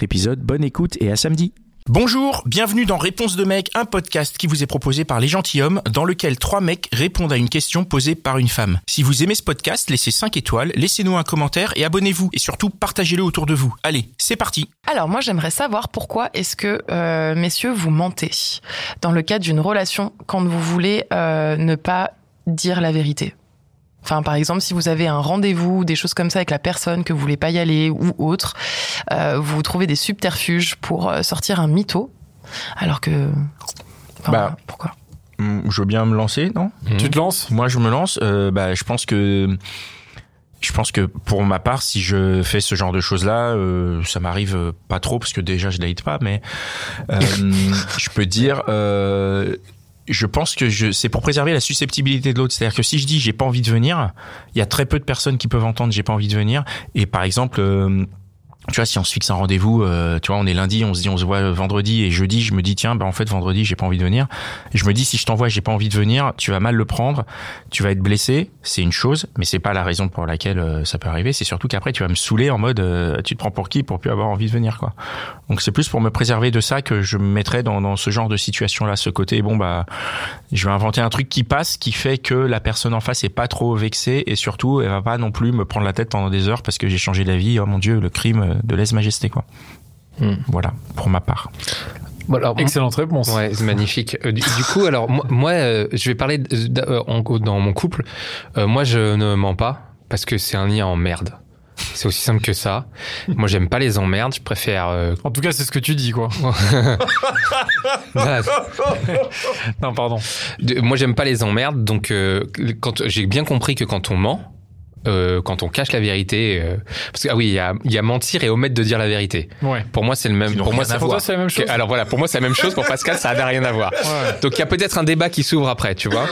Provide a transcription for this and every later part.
épisode, bonne écoute et à samedi. Bonjour, bienvenue dans Réponse de mec, un podcast qui vous est proposé par les gentilshommes, dans lequel trois mecs répondent à une question posée par une femme. Si vous aimez ce podcast, laissez 5 étoiles, laissez-nous un commentaire et abonnez-vous. Et surtout, partagez-le autour de vous. Allez, c'est parti Alors moi j'aimerais savoir pourquoi est-ce que euh, messieurs vous mentez dans le cadre d'une relation quand vous voulez euh, ne pas dire la vérité? Enfin, par exemple, si vous avez un rendez-vous, des choses comme ça avec la personne que vous voulez pas y aller ou autre, euh, vous trouvez des subterfuges pour euh, sortir un mytho, alors que. Enfin, Bah. pourquoi? Hum, Je veux bien me lancer, non? Tu te lances? Moi, je me lance. euh, bah, je pense que je pense que pour ma part, si je fais ce genre de choses-là, euh, ça m'arrive pas trop parce que déjà je date pas, mais euh, je peux dire. Je pense que je, c'est pour préserver la susceptibilité de l'autre. C'est-à-dire que si je dis j'ai pas envie de venir, il y a très peu de personnes qui peuvent entendre j'ai pas envie de venir. Et par exemple, euh, tu vois, si on se fixe un rendez-vous, euh, tu vois, on est lundi, on se dit on se voit vendredi et jeudi, je me dis tiens, bah en fait vendredi j'ai pas envie de venir. Je me dis si je t'envoie j'ai pas envie de venir, tu vas mal le prendre, tu vas être blessé, c'est une chose, mais c'est pas la raison pour laquelle euh, ça peut arriver. C'est surtout qu'après tu vas me saouler en mode euh, tu te prends pour qui pour plus avoir envie de venir quoi. Donc c'est plus pour me préserver de ça que je me mettrais dans, dans ce genre de situation là, ce côté bon bah je vais inventer un truc qui passe, qui fait que la personne en face est pas trop vexée et surtout elle va pas non plus me prendre la tête pendant des heures parce que j'ai changé d'avis. Oh mon dieu, le crime de lèse-majesté quoi. Hmm. Voilà pour ma part. Bon, alors, Excellente réponse. Ouais, c'est magnifique. Euh, du, du coup, alors moi, moi, euh, je vais parler euh, en- dans mon couple. Euh, moi, je ne mens pas parce que c'est un lien en merde. C'est aussi simple que ça. Moi, j'aime pas les emmerdes. Je préfère. euh, En tout cas, c'est ce que tu dis, quoi. Non, pardon. De- moi, j'aime pas les emmerdes. Donc, euh, quand j'ai bien compris que quand on ment, euh, quand on cache la vérité, euh, parce que ah oui, il y a, il y a mentir et omettre de dire la vérité. Ouais. Pour moi, c'est le même. Pour moi, c'est la même chose. Alors voilà, pour moi, c'est la même chose. Pour Pascal, ça n'a rien à voir. Ouais. Donc il y a peut-être un débat qui s'ouvre après, tu vois.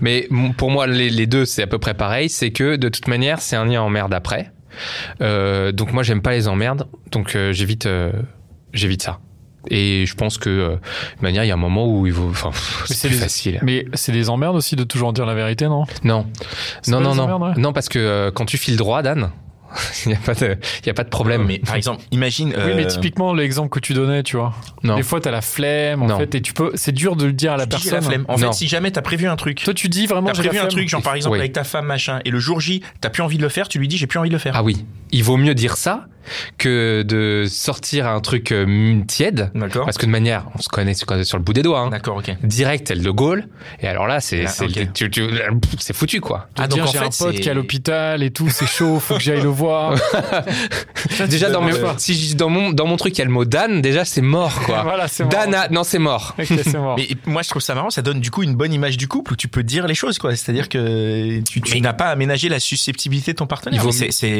Mais pour moi, les, les deux, c'est à peu près pareil. C'est que de toute manière, c'est un lien en merde après. Euh, donc moi, j'aime pas les emmerdes. Donc euh, j'évite, euh, j'évite ça. Et je pense que euh, de manière, il y a un moment où il vaut. Enfin, c'est plus facile. Mais c'est des emmerdes aussi de toujours dire la vérité, non? Non, non, non, non, emmerdes, ouais non, parce que euh, quand tu files droit, Dan, il y a pas de, il y a pas de problème. Mais par exemple, imagine. Oui, mais euh, typiquement, l'exemple que tu donnais, tu vois. non. Des fois, t'as la flemme, en Non. fait, et tu peux. C'est dur de le dire à la tu personne. la flemme. En Non. fait, si jamais t'as prévu un truc, Toi, tu dis vraiment. t'as la prévu un truc, genre par exemple Oui. avec ta femme machin, et le jour J, t'as plus envie de le faire, tu lui dis j'ai plus envie de le faire. Ah oui, il vaut mieux dire ça que de sortir un truc euh, tiède. D'accord. Parce que de manière, on se connaît sur le bout des doigts. Hein. D'accord, ok. Direct, elle de Gaulle. Et alors là, c'est Ah, c'est foutu quoi. De Ah, donc j'ai un pote qui est à l'hôpital et tout, c'est chaud, faut que j'aille le voir. déjà dans, mes- si dans mon dans mon truc il y a le mot Dan, déjà c'est mort quoi. voilà, c'est mort. Dan, a- non c'est mort. Ok, c'est mort. Mais moi, je trouve ça marrant. Ça donne du coup une bonne image du couple où tu peux dire les choses, quoi. C'est-à-dire que tu, tu n'as pas aménagé la susceptibilité de ton partenaire.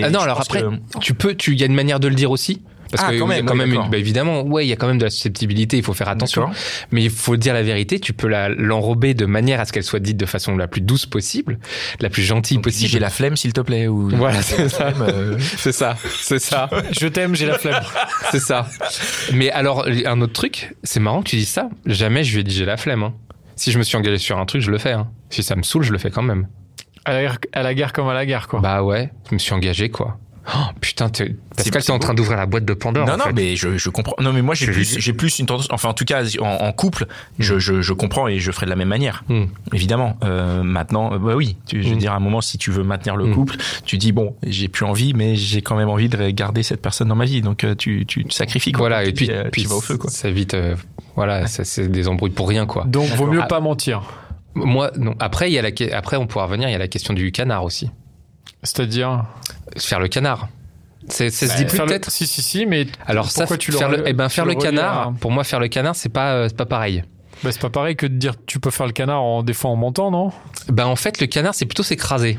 Ah non alors après, que- tu peux, tu a une manière de le dire aussi. Parce Ah, que quand il y a même, quand oui, même une, bah, évidemment, ouais, il y a quand même de la susceptibilité, il faut faire attention. Mais il faut dire la vérité, tu peux l'enrober de manière à ce qu'elle soit dite de façon la plus douce possible, la plus gentille Donc, dis, possible. J'ai la flemme, s'il te plaît. Ou Voilà, c'est ça. euh, C'est ça, c'est ça, Je t'aime, j'ai la flemme. c'est ça. Mais alors, un autre truc, c'est marrant que tu dises ça. Jamais je lui ai dit j'ai la flemme. hein. Si je me suis engagé sur un truc, je le fais. hein. Si ça me saoule, je le fais quand même. À la, guerre- à la guerre comme à la guerre, quoi. Bah ouais, je me suis engagé quoi. Oh, putain, t'es- Pascal, t'es en train d'ouvrir la boîte de Pandore. Non, en non, fait. mais je, je comprends. Non, mais moi, j'ai plus, j'ai plus une tendance. Enfin, en tout cas, en, en couple, je, je, je comprends et je ferai de la même manière. Hmm. Évidemment. Euh, maintenant, euh, bah oui. Tu, je veux Mm. dire, à un moment, si tu veux maintenir le Mm. couple, tu dis bon, j'ai plus envie, mais j'ai quand même envie de garder cette personne dans ma vie. Donc, euh, tu, tu te sacrifies. Quoi. Voilà, et puis, euh, puis tu vas au feu, quoi. ça évite. euh, voilà, ça, c'est des embrouilles pour rien quoi. Donc, vaut mieux Ah. pas mentir. Moi, non. Après, il y a la, après, on pourra revenir. Il y a la question du canard aussi. C'est-à-dire. Faire le canard. C'est, ça se Bah, dit plus peut-être. Si, si, si, mais. Alors ça, pourquoi tu le faire le, eh ben, tu faire le canard. à- Pour moi, faire le canard, c'est pas, euh, c'est pas pareil. Bah, c'est pas pareil que de dire tu peux faire le canard en des fois en mentant, non? Ben en fait, le canard, c'est plutôt s'écraser.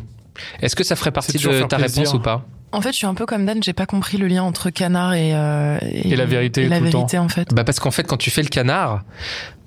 Est-ce que ça ferait partie de ta plaisir. réponse ou pas? En fait, je suis un peu comme Dan, j'ai pas compris le lien entre canard et, euh, Et la vérité et la tout le temps. vérité en fait. Bah parce qu'en fait, quand tu fais le canard,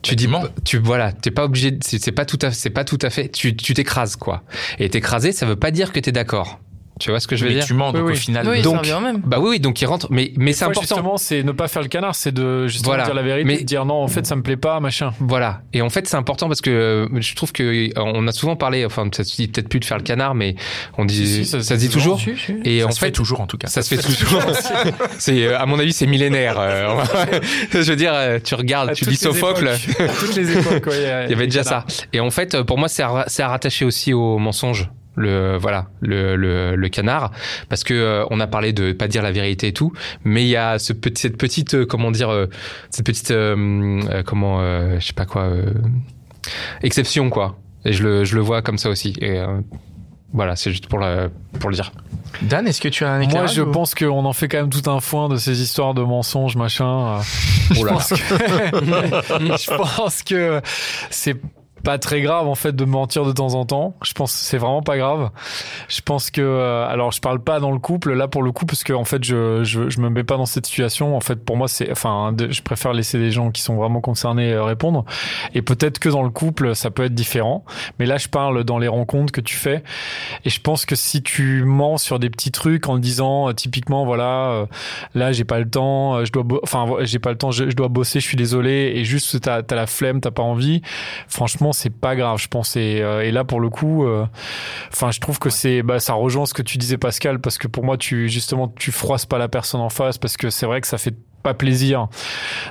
tu dis, tu voilà, t'es pas obligé, c'est pas tout à, c'est pas tout à fait, tu tu t'écrases quoi. Et t'écraser, ça veut pas dire que t'es d'accord. Tu vois ce que je veux mais dire tu mens, donc Oui, au final. Oui, donc- même. Bah oui, oui, donc il rentre, mais mais c'est important. Justement, c'est ne pas faire le canard, c'est de justement Voilà. dire la vérité, Mais- de dire non, en fait, ça me plaît pas, machin. Voilà. Et en fait, c'est important parce que euh, je trouve que euh, on a souvent parlé, enfin, ça se dit peut-être plus de faire le canard, mais on dit, Si, si, ça, ça se dit toujours. Et ça en se fait fait, toujours en tout cas. ça se fait toujours. c'est, euh, à mon avis, c'est millénaire. euh, je veux dire, tu regardes, À tu lis Sophocle. toutes les époques, Il y avait déjà ça. Et en fait, pour moi, c'est à, c'est à rattacher aussi au mensonge. Le voilà, le, le, le canard, parce que euh, on a parlé de pas dire la vérité et tout, mais il y a ce petit, cette petite, euh, comment dire, euh, cette petite, euh, euh, comment, euh, je sais pas quoi, euh, exception quoi. Et je le, je le vois comme ça aussi. Et euh, voilà, c'est juste pour le, pour le dire. Dan, est-ce que tu as un Moi, je ou- pense qu'on en fait quand même tout un foin de ces histoires de mensonges, machin. Je Oh là là. pense que, je pense que c'est pas très grave en fait de mentir de temps en temps. Je pense que c'est vraiment pas grave. Je pense que euh, alors je parle pas dans le couple là pour le coup parce que en fait je je, je me mets pas dans cette situation. En fait pour moi c'est enfin je préfère laisser les gens qui sont vraiment concernés euh, répondre. Et peut-être que dans le couple ça peut être différent. Mais là je parle dans les rencontres que tu fais. Et je pense que si tu mens sur des petits trucs en disant euh, typiquement voilà euh, là j'ai pas le temps, je dois enfin j'ai pas le temps, je, je dois bosser, je suis désolé et juste t'as as la flemme, t'as pas envie. Franchement c'est pas grave je pense. Et, euh, et là pour le coup, euh, enfin je trouve que c'est bah ça rejoint ce que tu disais Pascal parce que pour moi tu justement tu froisses pas la personne en face parce que c'est vrai que ça fait pas plaisir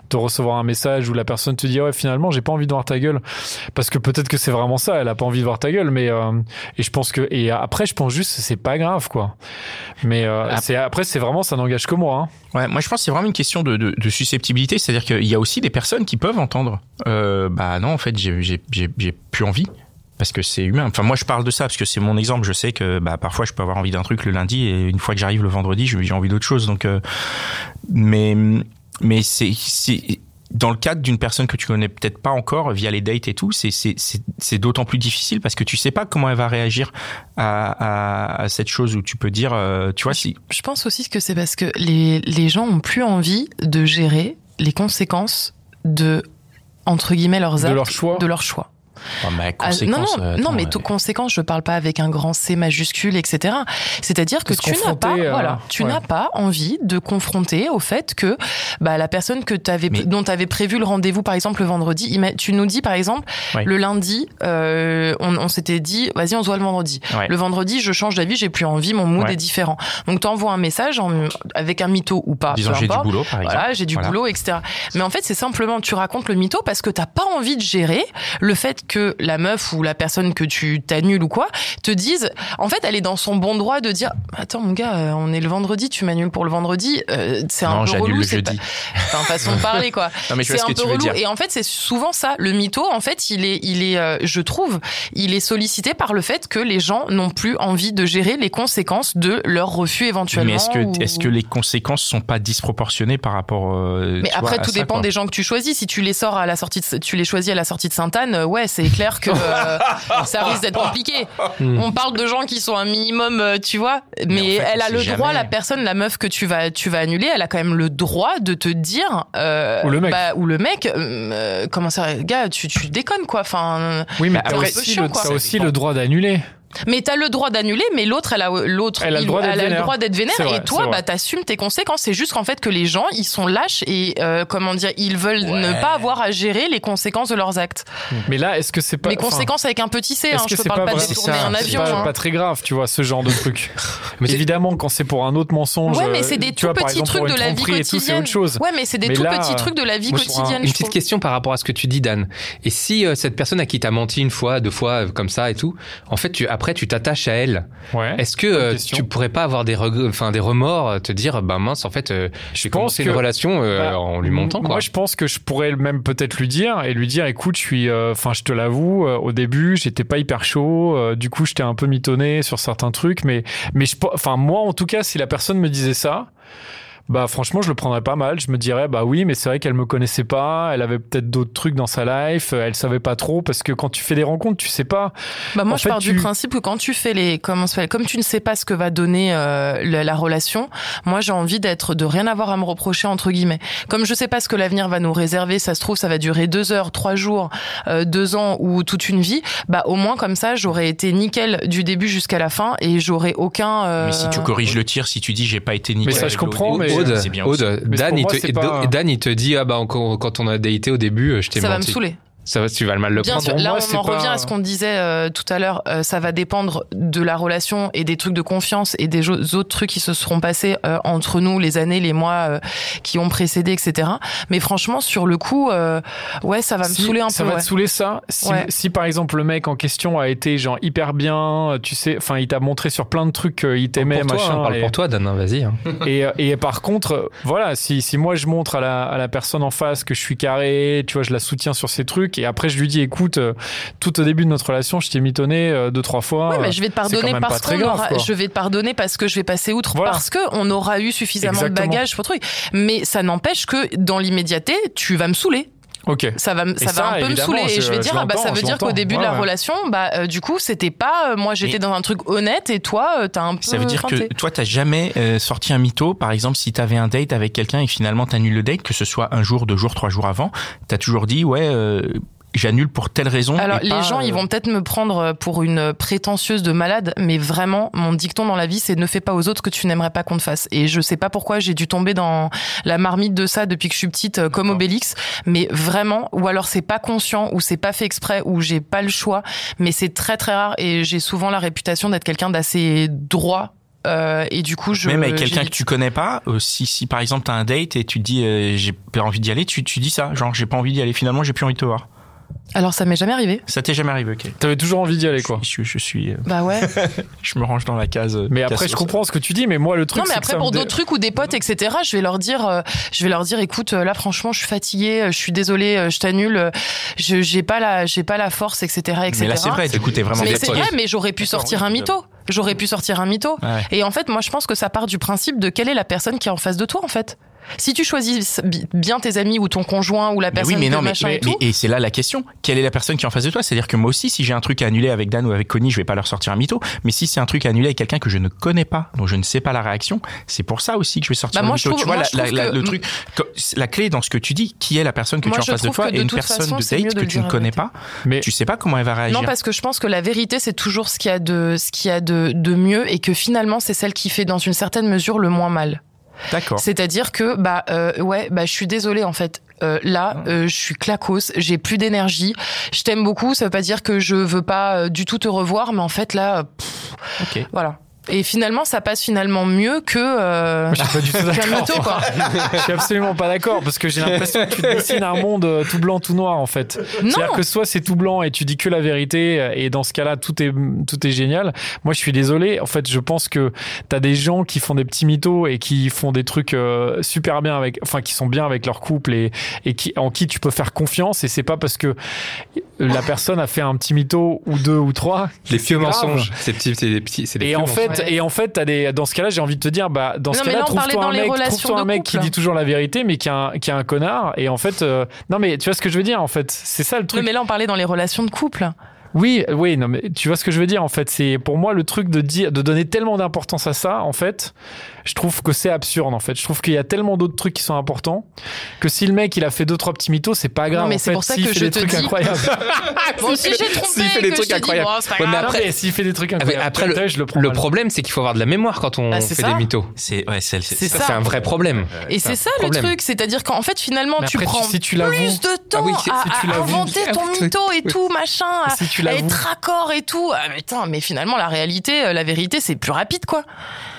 de recevoir un message où la personne te dit ouais finalement j'ai pas envie de voir ta gueule parce que peut-être que c'est vraiment ça elle a pas envie de voir ta gueule mais euh, et je pense que et après je pense juste c'est pas grave quoi mais euh, Ah. c'est après c'est vraiment ça n'engage que moi hein. Ouais, moi je pense que c'est vraiment une question de, de, de susceptibilité, c'est-à-dire qu'il y a aussi des personnes qui peuvent entendre. Euh, bah non, en fait, j'ai j'ai j'ai j'ai plus envie parce que c'est humain. Enfin, moi je parle de ça parce que c'est mon exemple. Je sais que bah parfois je peux avoir envie d'un truc le lundi et une fois que j'arrive le vendredi, j'ai j'ai envie d'autre chose. Donc, euh, mais mais c'est dans le cadre d'une personne que tu connais peut-être pas encore via les dates et tout, c'est d'autant plus difficile parce que tu sais pas comment elle va réagir à à, à cette chose où tu peux dire, euh, tu vois, si Je pense aussi que c'est parce que les, les gens ont plus envie de gérer les conséquences de entre guillemets leurs de leur choix de leur choix. Oh, mais Ah, non, non, euh, non, mais to- conséquence, je parle pas avec un grand C majuscule, etc. C'est-à-dire que tu n'as pas, euh, voilà, tu ouais. n'as pas envie de confronter au fait que bah, la personne que t'avais, Mais- dont tu avais prévu le rendez-vous, par exemple le vendredi, tu nous dis par exemple Ouais. le lundi, euh, on, on s'était dit, vas-y, on se voit le vendredi. Ouais. Le vendredi, je change d'avis, j'ai plus envie, mon mood Ouais. est différent. Donc t'envoies un message en- avec un mytho ou pas, disons j'ai du boulot par exemple. Voilà, j'ai du Voilà. boulot, etc. Mais en fait, c'est simplement, tu racontes le mytho parce que t'as pas envie de gérer le fait que la meuf ou la personne que tu t'annules ou quoi te dise, en fait, elle est dans son bon droit de dire, attends mon gars, euh, on est le vendredi, tu m'annules pour le vendredi, euh, c'est un Non, peu relou, c'est pas, enfin, façon de parler quoi. C'est ce un que peu relou. dire. Et en fait, c'est souvent ça. Le mytho, en fait, il est, il est, euh, je trouve, il est sollicité par le fait que les gens n'ont plus envie de gérer les conséquences de leur refus éventuellement. Mais est-ce que, ou- est-ce que les conséquences sont pas disproportionnées par rapport euh, Mais après, vois, tout ça, dépend quoi. des gens que tu choisis. Si tu les sors à la sortie, de, tu les choisis à la sortie de Sainte-Anne, ouais, c'est clair que euh, ça risque d'être compliqué. Hmm. On parle de gens qui sont un minimum, euh, tu vois. Mais, en fait, elle a le droit, jamais. la personne, la meuf que tu vas, tu vas annuler, elle a quand même le droit de te dire. euh, Ou le mec. bah, ou le mec. euh, comment ça, gars, tu, tu déconnes quoi. Enfin, oui mais t'as après, aussi, c'est chiant, le, quoi. t'as aussi le droit d'annuler mais t'as le droit d'annuler, mais l'autre, elle a l'autre, Elle a le droit d'être elle a le vénère. droit d'être vénère. C'est vrai, et toi, bah t'assumes tes conséquences. C'est juste qu'en fait que les gens, ils sont lâches et euh, comment dire, ils veulent ne pas avoir à gérer les conséquences de leurs actes. mais là est-ce que c'est pas les conséquences avec un petit C. Hein, je te c'est parle pas pas, de détourner un ça, c'est avion. pas, hein. pas très grave tu vois ce genre de truc Mais évidemment quand c'est pour un autre mensonge Ouais, mais c'est des tout petits trucs de la vie quotidienne. Ouais, mais c'est des tout petits trucs de la vie quotidienne. Une petite question par rapport à ce que tu dis, Dan. Et si euh, cette personne à qui t'as menti une fois, deux fois, euh, comme ça et tout, en fait, tu, après, tu t'attaches à elle. ouais Est-ce que euh, tu pourrais pas avoir des, enfin, des remords, euh, te dire, bah mince, en fait, euh, j'ai pense que- une relation euh, Bah, en lui mentant, quoi. Moi, je pense que je pourrais même peut-être lui dire et lui dire, écoute, je suis, enfin, je te l'avoue, au début, j'étais pas hyper chaud. du coup, j'étais un peu mitonné sur certains trucs, mais, mais je, enfin, moi, en tout cas, si la personne me disait ça. Bah franchement, je le prendrais pas mal. Je me dirais, bah oui, mais c'est vrai qu'elle me connaissait pas, elle avait peut-être d'autres trucs dans sa life, euh, elle savait pas trop, parce que quand tu fais des rencontres, tu sais pas. Bah moi, En je fait, pars du principe que quand tu fais les, comment ça s'appelle, comme tu ne sais pas ce que va donner euh, la, la relation, moi j'ai envie d'être, de rien avoir à me reprocher entre guillemets. Comme je sais pas ce que l'avenir va nous réserver, ça se trouve ça va durer deux heures, trois jours, euh, deux ans ou toute une vie. Bah au moins comme ça, j'aurais été nickel du début jusqu'à la fin et j'aurais aucun. euh, Mais si tu corriges le tir, si tu dis j'ai pas été nickel. Mais ça, je comprends, mais- Aude, c'est bien aussi. Aude, Dan, il te, pas- Dan, il te dit, ah bah, encore, quand on a daté au début, euh, je t'ai ça va me menti. saouler. Ça va, tu vas le mal le Bien prendre. sûr, là moi, on en pas- revient à ce qu'on disait euh, tout à l'heure. euh, ça va dépendre de la relation et des trucs de confiance et des autres trucs qui se seront passés euh, entre nous, les années, les mois euh, qui ont précédé, etc. Mais franchement, sur le coup, euh, ouais, ça va me Si, saouler un ça peu. va ouais. te saouler ça. Si, Ouais. si par exemple le mec en question a été genre hyper bien, tu sais, enfin il t'a montré sur plein de trucs qu'il t'aimait, toi, machin. hein, parle et, pour toi, Dan, hein, vas-y. hein. et, et par contre, voilà, si, si moi je montre à la, à la personne en face que je suis carré, tu vois, je la soutiens sur ces trucs, et après je lui dis, écoute, euh, tout au début de notre relation, je t'ai mitonné euh, deux trois fois. Ouais, mais je vais te pardonner parce grave, aura, je vais te pardonner parce que je vais passer outre Voilà. parce que on aura eu suffisamment Exactement. de bagages pour truc. Mais ça n'empêche que dans l'immédiateté, tu vas me saouler. Ok. Ça va, ça ça, va un peu me saouler et je- je vais je dire ah bah ça veut je dire qu'au début de la ouais. relation, bah euh, du coup c'était pas euh, moi j'étais dans un truc honnête et toi euh, t'as un peu. Ça veut dire feinté. que toi, t'as jamais euh, sorti un mytho. Par exemple, si t'avais un date avec quelqu'un et finalement t'annules le date, que ce soit un jour, deux jours, trois jours avant, t'as toujours dit ouais, euh, j'annule pour telle raison. Alors les pas, gens, ils euh, vont peut-être me prendre pour une prétentieuse de malade, mais vraiment, mon dicton dans la vie, c'est ne fais pas aux autres ce que tu n'aimerais pas qu'on te fasse. Et je sais pas pourquoi j'ai dû tomber dans la marmite de ça depuis que je suis petite, euh, comme. Obélix. Mais vraiment, ou alors c'est pas conscient, ou c'est pas fait exprès, ou j'ai pas le choix. Mais c'est très très rare et j'ai souvent la réputation d'être quelqu'un d'assez droit. Euh, et du coup, je Même avec quelqu'un que tu connais pas, euh, si, si par exemple t'as un date et tu te dis euh, j'ai pas envie d'y aller, tu, tu dis ça, genre j'ai pas envie d'y aller, finalement j'ai plus envie de te voir. Alors ça m'est jamais arrivé. Ça t'est jamais arrivé, ok. T'avais toujours envie d'y aller, quoi. Je, je, je suis, euh, Bah ouais. je me range dans la case. euh, Mais après, je comprends ce que tu dis, mais moi, le truc, Non, mais c'est que après ça pour dé- d'autres trucs ou des potes, etc. Je vais leur dire, euh, je vais leur dire, écoute, euh, là franchement, je suis fatiguée, euh, je suis désolée, euh, je t'annule, euh, je j'ai pas la, j'ai pas la force, etc., etc. Mais là c'est vrai, du coup t'es vraiment Mais c'est vrai, mais j'aurais pu sortir un mytho. J'aurais pu sortir un mytho. Ouais. Et en fait, moi, je pense que ça part du principe de quelle est la personne qui est en face de toi, en fait. Si tu choisis bi- bien tes amis ou ton conjoint ou la Mais personne oui, mais que non, mais, machin mais- et tout, et c'est là la question. Quelle est la personne qui est en face de toi? C'est-à-dire que moi aussi, si j'ai un truc à annuler avec Dan ou avec Connie, je vais pas leur sortir un mytho. Mais si c'est un truc à annuler avec quelqu'un que je ne connais pas, dont je ne sais pas la réaction, c'est pour ça aussi que je vais sortir Bah, un moi, mytho. je trouve- tu vois, moi, la, je la- trouve la- que- le truc, la clé dans ce que tu dis, qui est la personne que Moi, tu as en face de toi et de une personne façon, de date que tu ne connais pas. Mais Tu sais pas comment elle va réagir. Non, parce que je pense que la vérité, c'est toujours ce qu'il y a de, ce qu'il y a de, de mieux et que finalement, c'est celle qui fait dans une certaine mesure le moins mal. D'accord. C'est-à-dire que, bah, euh, ouais, bah, je suis désolée, en fait. Euh, là, euh, je suis clacos, j'ai plus d'énergie. Je t'aime beaucoup, ça veut pas dire que je veux pas euh, du tout te revoir, mais en fait, là, euh, pff, Ok. voilà. Et finalement, ça passe finalement mieux que, euh, je suis pas du tout qu'un d'accord. mytho, quoi. Je suis absolument pas d'accord parce que j'ai l'impression que tu dessines un monde euh, tout blanc, tout noir en fait. C'est-à-dire que soit c'est tout blanc et tu dis que la vérité euh, et dans ce cas-là tout est tout est génial. Moi je suis désolé. En fait je pense que t'as des gens qui font des petits mythos et qui font des trucs euh, super bien avec, enfin qui sont bien avec leur couple et et qui en qui tu peux faire confiance et c'est pas parce que la personne a fait un petit mytho ou deux ou trois. Les vieux mensonges. C'est petit, c'est des petits, c'est des Et en mensonges. fait, Ouais. et en fait, t'as des, dans ce cas-là, j'ai envie de te dire, bah, dans Non, ce cas-là, trouve-toi dans un les mec, relations trouve-toi un mec qui dit toujours la vérité, mais qui a un, qui a un connard. Et en fait, euh, non, mais tu vois ce que je veux dire, en fait, c'est ça le Oui, truc. mais là, on parlait dans les relations de couple. Oui, oui, non, mais tu vois ce que je veux dire, en fait, c'est pour moi le truc de dire, de donner tellement d'importance à ça, en fait, je trouve que c'est absurde, en fait. Je trouve qu'il y a tellement d'autres trucs qui sont importants que si le mec il a fait deux trois petits mythos, c'est pas grave. Non, mais c'est pour ça que je te dis- incroyables. Bon, si j'ai trompé, s'il fait des trucs je te dis, incroyables. Ouais, mais mais s'il fait des trucs Ah, incroyables, après, le, je le prends le mal. problème, c'est qu'il faut avoir de la mémoire quand on Ah, fait des mythos. C'est ouais, c'est C'est ça. ça. C'est un vrai problème. Et c'est ça le truc, c'est-à-dire qu'en fait finalement tu après, prends si tu l'avoues- plus de temps Ah si- à, inventer Ah ton mytho et tout machin, Si tu. Être raccord et tout. Ah, mais putain, mais finalement la réalité, euh, la vérité c'est plus rapide quoi.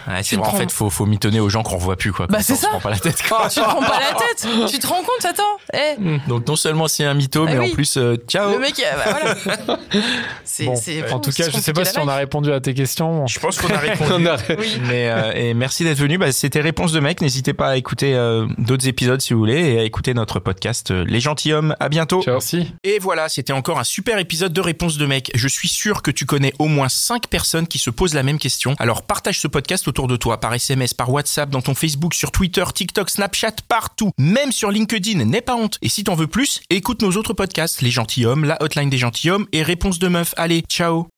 Ouais, Tu c'est vrai, en prends- fait, faut, faut mitonner aux gens qu'on revoit plus, quoi. Bah, c'est on se ça. prend pas la tête, quoi. Tu te prends pas la tête, tu te rends compte, attends. Eh, Donc, non seulement c'est un mytho, Ah mais oui. en plus, euh, ciao. le mec, euh, bah, voilà. C'est, Bon, en tout cas, je sais pas si on a répondu à tes questions. Je pense qu'on a répondu. On a- Oui. Mais euh, et merci d'être venu. Bah, C'était Réponse de mec. N'hésitez pas à écouter euh, d'autres épisodes si vous voulez et à écouter notre podcast euh, Les Gentilshommes. À bientôt. Merci. Et voilà, c'était encore un super épisode de Réponse de mec. Je suis sûr que tu connais au moins 5 personnes qui se posent la même question. Alors partage ce podcast autour autour de toi, par SMS, par WhatsApp, dans ton Facebook, sur Twitter, TikTok, Snapchat, partout. Même sur LinkedIn, n'aie pas honte. Et si t'en veux plus, écoute nos autres podcasts, Les Gentilhommes, La Hotline des Gentilhommes et Réponse de Meuf. Allez, ciao